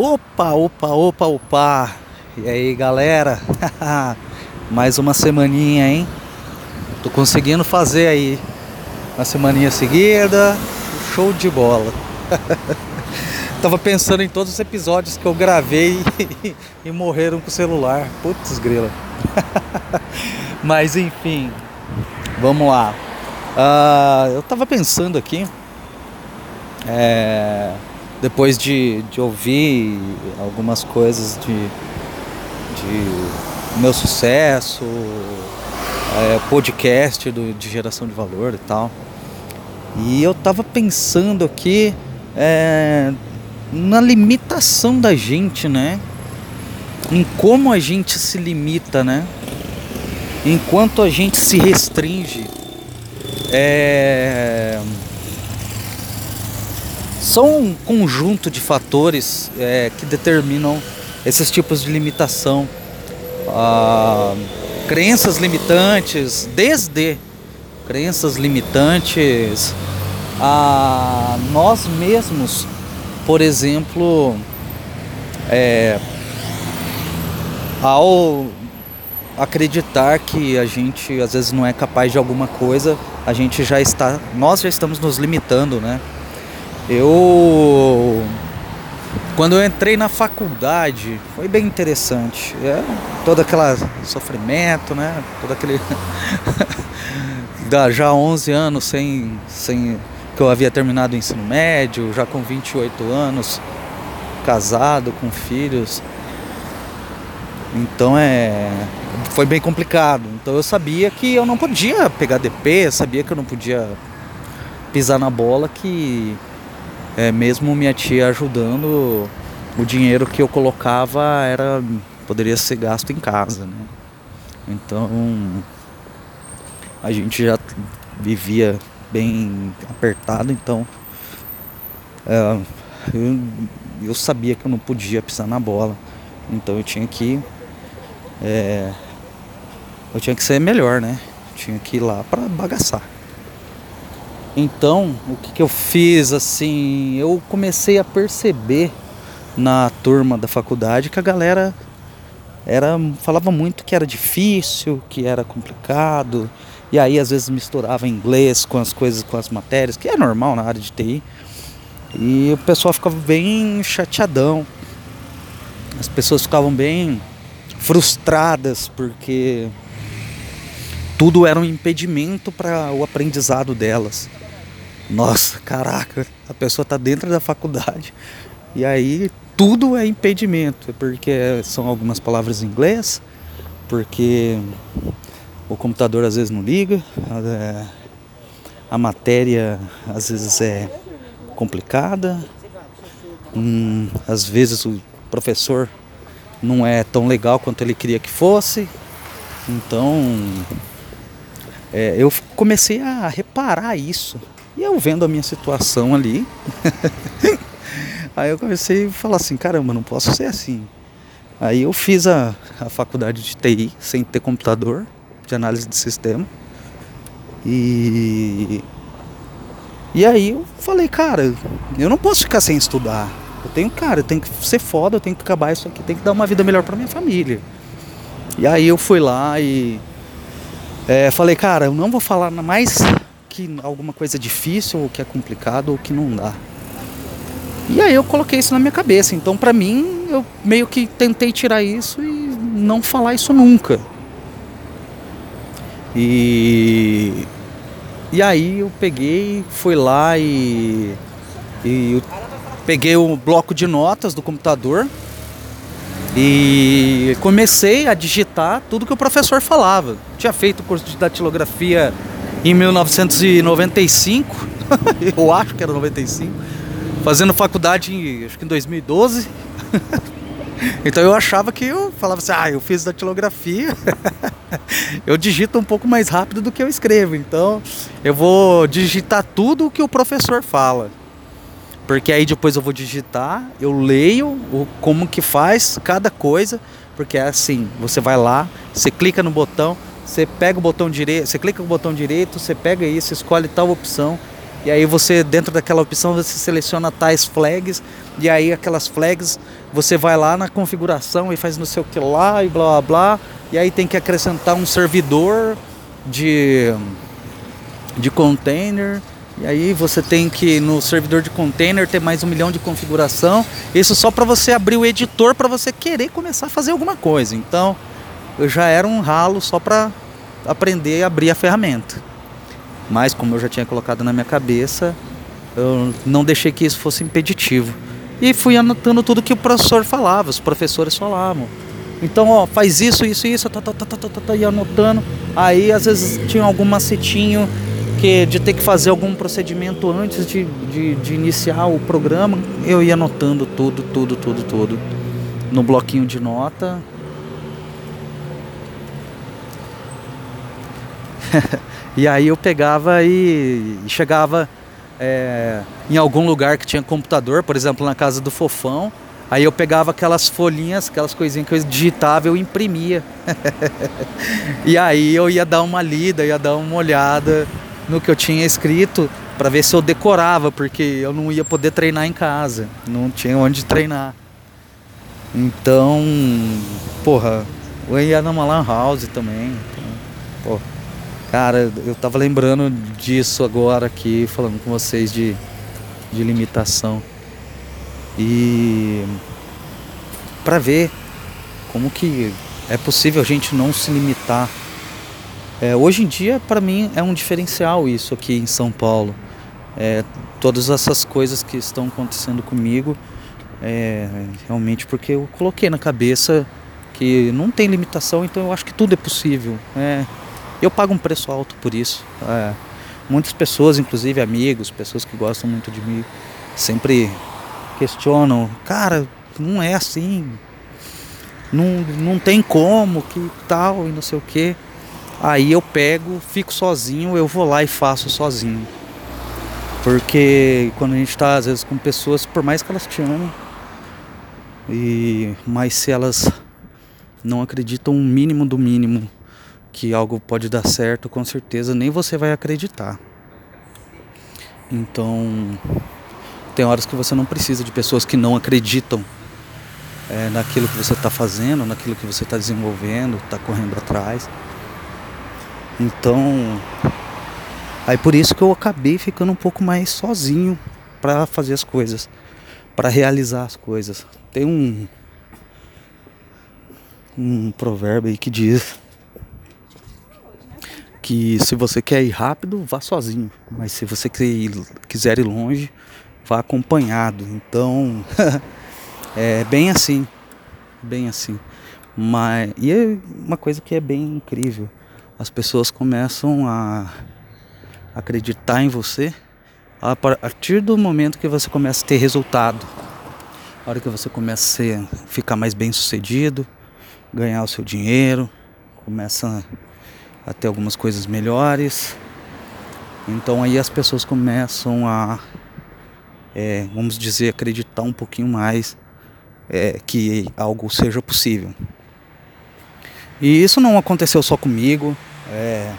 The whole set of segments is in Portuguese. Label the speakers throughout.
Speaker 1: Opa, opa, opa, opa. E aí, galera? Mais uma semaninha, hein? Tô conseguindo fazer aí uma semaninha seguida. Show de bola. Tava pensando em todos os episódios que eu gravei e, morreram com o celular. Putz, grila. Mas enfim, vamos lá. Uh, eu tava pensando aqui. É depois de, de ouvir algumas coisas de, de meu sucesso, é, podcast do, de geração de valor e tal. E eu tava pensando aqui é, na limitação da gente, né? Em como a gente se limita, né? Enquanto a gente se restringe. É são um conjunto de fatores é, que determinam esses tipos de limitação. Ah, crenças limitantes, desde crenças limitantes a nós mesmos, por exemplo, é, ao acreditar que a gente às vezes não é capaz de alguma coisa, a gente já está, nós já estamos nos limitando, né? Eu quando eu entrei na faculdade foi bem interessante. É, todo aquele sofrimento, né? Todo aquele já 11 anos sem sem que eu havia terminado o ensino médio, já com 28 anos, casado, com filhos. Então é foi bem complicado. Então eu sabia que eu não podia pegar DP, sabia que eu não podia pisar na bola que é, mesmo minha tia ajudando, o dinheiro que eu colocava era poderia ser gasto em casa, né? Então a gente já vivia bem apertado, então é, eu, eu, sabia que eu não podia pisar na bola, então eu tinha que é, eu tinha que ser melhor, né? tinha que ir lá para bagaçar. Então, o que, que eu fiz assim? Eu comecei a perceber na turma da faculdade que a galera era falava muito que era difícil, que era complicado, e aí às vezes misturava inglês com as coisas, com as matérias, que é normal na área de TI. E o pessoal ficava bem chateadão. As pessoas ficavam bem frustradas porque tudo era um impedimento para o aprendizado delas. Nossa, caraca, a pessoa está dentro da faculdade. E aí tudo é impedimento, porque são algumas palavras em inglês, porque o computador às vezes não liga, a, matéria às vezes é complicada, hum, às vezes o professor não é tão legal quanto ele queria que fosse, então é, eu comecei a reparar isso e eu vendo a minha situação ali, aí eu comecei a falar assim, caramba, não posso ser assim. Aí eu fiz a, a faculdade de TI sem ter computador, de análise de sistema. E e aí eu falei, cara, eu não posso ficar sem estudar. Eu tenho, cara, eu tenho que ser foda, eu tenho que acabar isso aqui, tenho que dar uma vida melhor para minha família. E aí eu fui lá e é, falei, cara, eu não vou falar mais que alguma coisa é difícil, ou que é complicado, ou que não dá. E aí eu coloquei isso na minha cabeça. Então, para mim, eu meio que tentei tirar isso e não falar isso nunca. E e aí eu peguei, fui lá e, e peguei o bloco de notas do computador e comecei a digitar tudo que o professor falava. Tinha feito curso de datilografia em 1995, eu acho que era 95, fazendo faculdade acho que em 2012. então eu achava que eu falava assim, ah, eu fiz datilografia, eu digito um pouco mais rápido do que eu escrevo, então eu vou digitar tudo o que o professor fala. Porque aí depois eu vou digitar, eu leio o, como que faz cada coisa, porque é assim, você vai lá, você clica no botão, você pega o botão direito, você clica no botão direito, você pega isso, escolhe tal opção E aí você, dentro daquela opção, você seleciona tais flags. E aí aquelas flags, você vai lá na configuração e faz não sei o que lá e blá blá blá. E aí tem que acrescentar um servidor de, de container. E aí você tem que no servidor de container ter mais um milhão de configuração. Isso só para você abrir o editor para você querer começar a fazer alguma coisa. Então eu já era um ralo só para aprender a abrir a ferramenta. Mas como eu já tinha colocado na minha cabeça, eu não deixei que isso fosse impeditivo. E fui anotando tudo que o professor falava, os professores falavam. Então, ó, faz isso, isso, isso, tá, tá, tá, tá, tá, tá, ia anotando. Aí, às vezes, tinha algum macetinho que de ter que fazer algum procedimento antes de, de, de iniciar o programa. Eu ia anotando tudo, tudo, tudo, tudo. No bloquinho de nota. e aí eu pegava e chegava é, em algum lugar que tinha computador, por exemplo, na casa do Fofão. Aí eu pegava aquelas folhinhas, aquelas coisinhas que eu digitava, eu imprimia. e aí eu ia dar uma lida, ia dar uma olhada no que eu tinha escrito para ver se eu decorava, porque eu não ia poder treinar em casa, não tinha onde treinar. Então, porra, eu ia numa lan house também. Então, pô, cara, eu tava lembrando disso agora aqui, falando com vocês de, de limitação e para ver como que é possível a gente não se limitar. É, hoje em dia, para mim, é um diferencial isso aqui em São Paulo. É, todas essas coisas que estão acontecendo comigo, é, realmente porque eu coloquei na cabeça que não tem limitação, então eu acho que tudo é possível. É, eu pago um preço alto por isso. É, muitas pessoas, inclusive amigos, pessoas que gostam muito de mim, sempre questionam, cara, não é assim, não, não tem como, que tal e não sei o que. Aí eu pego, fico sozinho, eu vou lá e faço sozinho. Porque quando a gente está às vezes com pessoas, por mais que elas te amem, e mas se elas não acreditam o mínimo do mínimo que algo pode dar certo, com certeza nem você vai acreditar. Então, tem horas que você não precisa de pessoas que não acreditam é, naquilo que você está fazendo, naquilo que você está desenvolvendo, está correndo atrás. Então, aí por isso que eu acabei ficando um pouco mais sozinho para fazer as coisas, para realizar as coisas. Tem um um provérbio aí que diz que se você quer ir rápido, vá sozinho, mas se você quiser ir longe, vá acompanhado. Então, é bem assim, bem assim. Mas e é uma coisa que é bem incrível. As pessoas começam a acreditar em você a partir do momento que você começa a ter resultado. A hora que você começa a ficar mais bem sucedido, ganhar o seu dinheiro, começa a ter algumas coisas melhores. Então aí as pessoas começam a é, vamos dizer, acreditar um pouquinho mais é, que algo seja possível. E isso não aconteceu só comigo. É,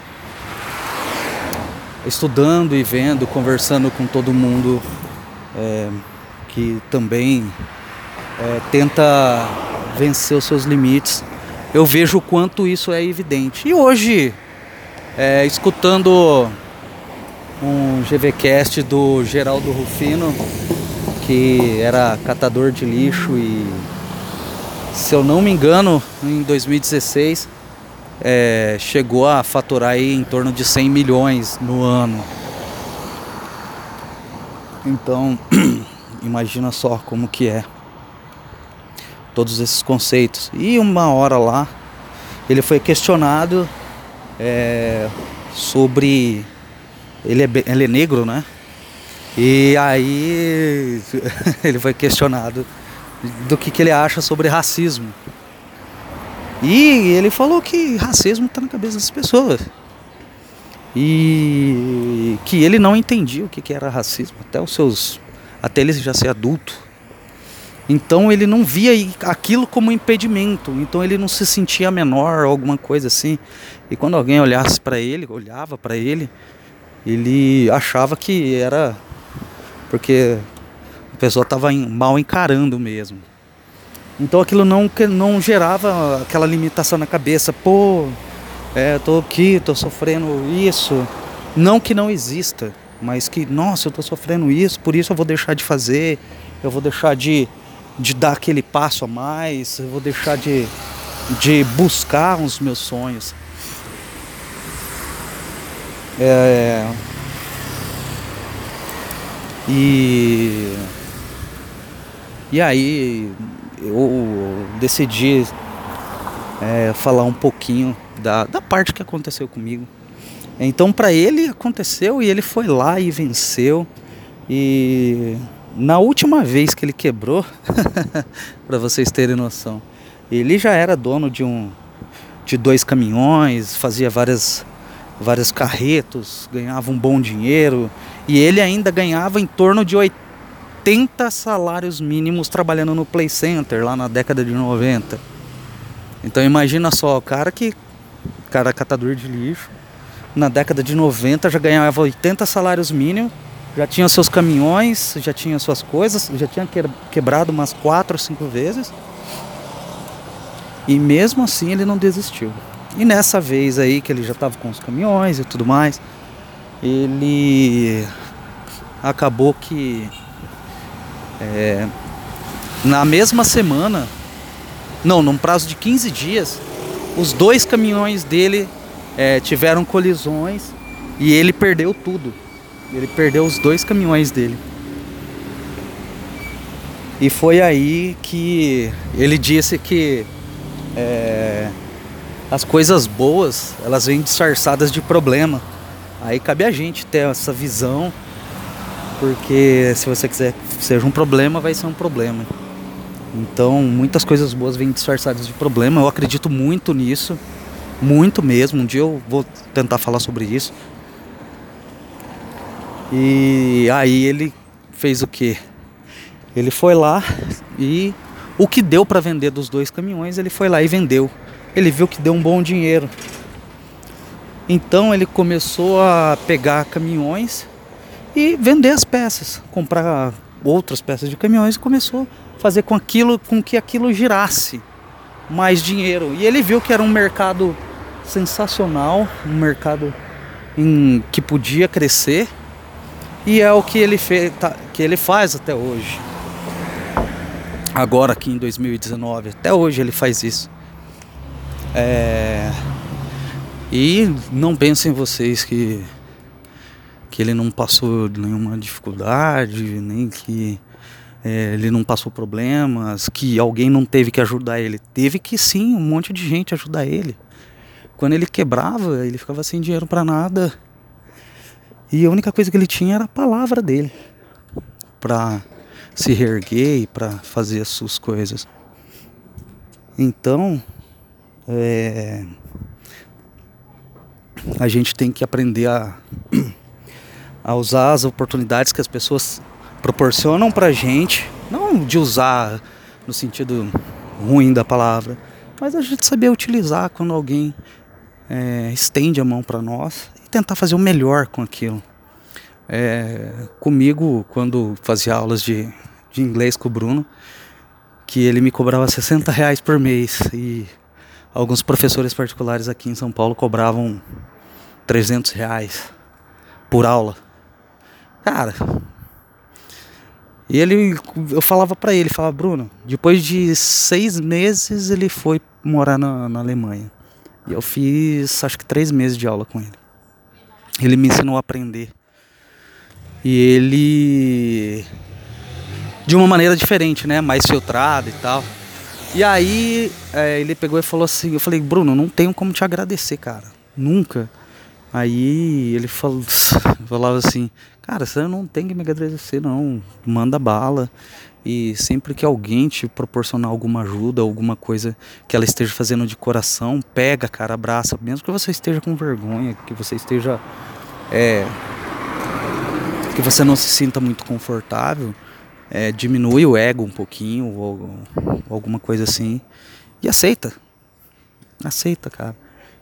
Speaker 1: estudando e vendo, conversando com todo mundo é, que também é, tenta vencer os seus limites, eu vejo o quanto isso é evidente. E hoje, é, escutando um GVcast do Geraldo Rufino, que era catador de lixo e, se eu não me engano, em 2016 é, chegou a faturar aí em torno de 100 milhões no ano. Então, imagina só como que é todos esses conceitos. E uma hora lá, ele foi questionado é, sobre ele é, ele é negro, né? E aí ele foi questionado do que, que ele acha sobre racismo. E ele falou que racismo está na cabeça das pessoas. E que ele não entendia o que, que era racismo até os seus. até ele já ser adulto. Então ele não via aquilo como impedimento. Então ele não se sentia menor ou alguma coisa assim. E quando alguém olhasse para ele, olhava para ele, ele achava que era porque a pessoa estava mal encarando mesmo. Então aquilo não, não gerava aquela limitação na cabeça, pô, é, tô aqui, tô sofrendo isso. Não que não exista, mas que, nossa, eu tô sofrendo isso, por isso eu vou deixar de fazer, eu vou deixar de, de dar aquele passo a mais, eu vou deixar de, de buscar os meus sonhos. É, e, e aí eu decidi é, falar um pouquinho da, da parte que aconteceu comigo. Então para ele aconteceu e ele foi lá e venceu. E na última vez que ele quebrou, para vocês terem noção, ele já era dono de um de dois caminhões, fazia várias vários carretos, ganhava um bom dinheiro e ele ainda ganhava em torno de 80 salários mínimos trabalhando no Play Center lá na década de 90. Então imagina só, o cara que cara catador de lixo, na década de 90 já ganhava 80 salários mínimos, já tinha seus caminhões, já tinha suas coisas, já tinha quebrado umas 4 ou 5 vezes. E mesmo assim ele não desistiu. E nessa vez aí que ele já estava com os caminhões e tudo mais, ele acabou que é, na mesma semana, não, num prazo de 15 dias, os dois caminhões dele é, tiveram colisões e ele perdeu tudo. Ele perdeu os dois caminhões dele. E foi aí que ele disse que é, as coisas boas, elas vêm disfarçadas de problema. Aí cabe a gente ter essa visão, porque se você quiser que seja um problema, vai ser um problema. Então, muitas coisas boas vêm disfarçadas de problema. Eu acredito muito nisso, muito mesmo. Um dia eu vou tentar falar sobre isso. E aí ele fez o que? Ele foi lá e o que deu para vender dos dois caminhões, ele foi lá e vendeu ele viu que deu um bom dinheiro. Então ele começou a pegar caminhões e vender as peças, comprar outras peças de caminhões e começou a fazer com aquilo, com que aquilo girasse mais dinheiro. E ele viu que era um mercado sensacional, um mercado em, que podia crescer e é o que ele, fez, tá, que ele faz até hoje. Agora aqui em 2019, até hoje ele faz isso. É... E não pensem vocês que, que ele não passou nenhuma dificuldade, nem que é, ele não passou problemas, que alguém não teve que ajudar ele. Teve que sim, um monte de gente ajudar ele. Quando ele quebrava, ele ficava sem dinheiro para nada. E a única coisa que ele tinha era a palavra dele para se reerguer e para fazer as suas coisas. Então, é, a gente tem que aprender a, a usar as oportunidades que as pessoas proporcionam pra gente, não de usar no sentido ruim da palavra, mas a gente saber utilizar quando alguém é, estende a mão para nós e tentar fazer o melhor com aquilo. É, comigo, quando fazia aulas de, de inglês com o Bruno, que ele me cobrava 60 reais por mês e alguns professores particulares aqui em São Paulo cobravam 300 reais por aula. Cara, e ele, eu falava para ele, falava, Bruno, depois de seis meses ele foi morar na, na Alemanha. E eu fiz, acho que três meses de aula com ele. Ele me ensinou a aprender. E ele, de uma maneira diferente, né? Mais filtrada e tal. E aí é, ele pegou e falou assim, eu falei, Bruno, não tenho como te agradecer, cara. Nunca. Aí ele falou, falava assim, cara, você não tem que me agradecer, não. Manda bala. E sempre que alguém te proporcionar alguma ajuda, alguma coisa que ela esteja fazendo de coração, pega, cara, abraça, mesmo que você esteja com vergonha, que você esteja. É, que você não se sinta muito confortável é, diminui o ego um pouquinho, ou, ou, alguma coisa assim, e aceita. Aceita, cara.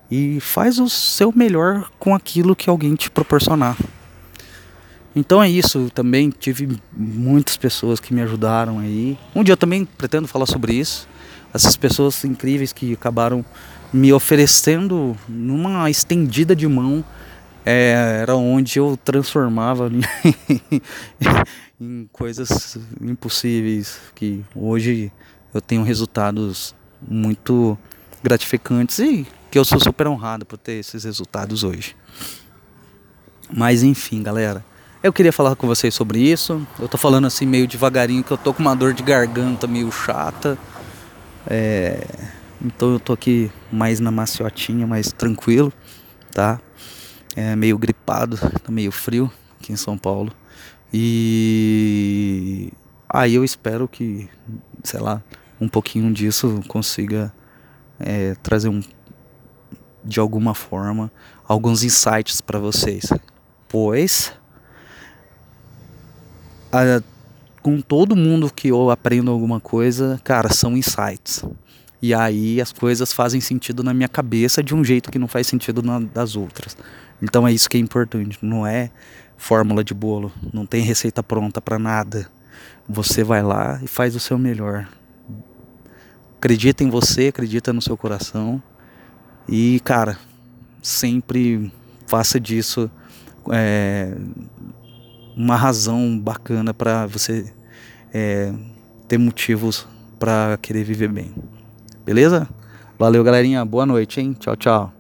Speaker 1: e faz o seu melhor com aquilo que alguém te proporcionar. Então é isso, também tive muitas pessoas que me ajudaram aí. Um dia eu também pretendo falar sobre isso. Essas pessoas incríveis que acabaram me oferecendo numa estendida de mão é, era onde eu transformava em, em coisas impossíveis que hoje eu tenho resultados muito gratificantes e que eu sou super honrado por ter esses resultados hoje. Mas enfim, galera. Eu queria falar com vocês sobre isso. Eu tô falando assim meio devagarinho que eu tô com uma dor de garganta meio chata. É... Então eu tô aqui mais na maciotinha, mais tranquilo, tá? É meio gripado, tá meio frio aqui em São Paulo. E aí eu espero que, sei lá, um pouquinho disso consiga é, trazer um de alguma forma alguns insights para vocês. Pois a, com todo mundo que eu aprendo alguma coisa, cara, são insights. E aí as coisas fazem sentido na minha cabeça de um jeito que não faz sentido na das outras. Então é isso que é importante, não é fórmula de bolo, não tem receita pronta para nada. Você vai lá e faz o seu melhor. Acredita em você, acredita no seu coração. E, cara, sempre faça disso é, uma razão bacana para você é, ter motivos para querer viver bem. Beleza? Valeu, galerinha. Boa noite, hein? Tchau, tchau.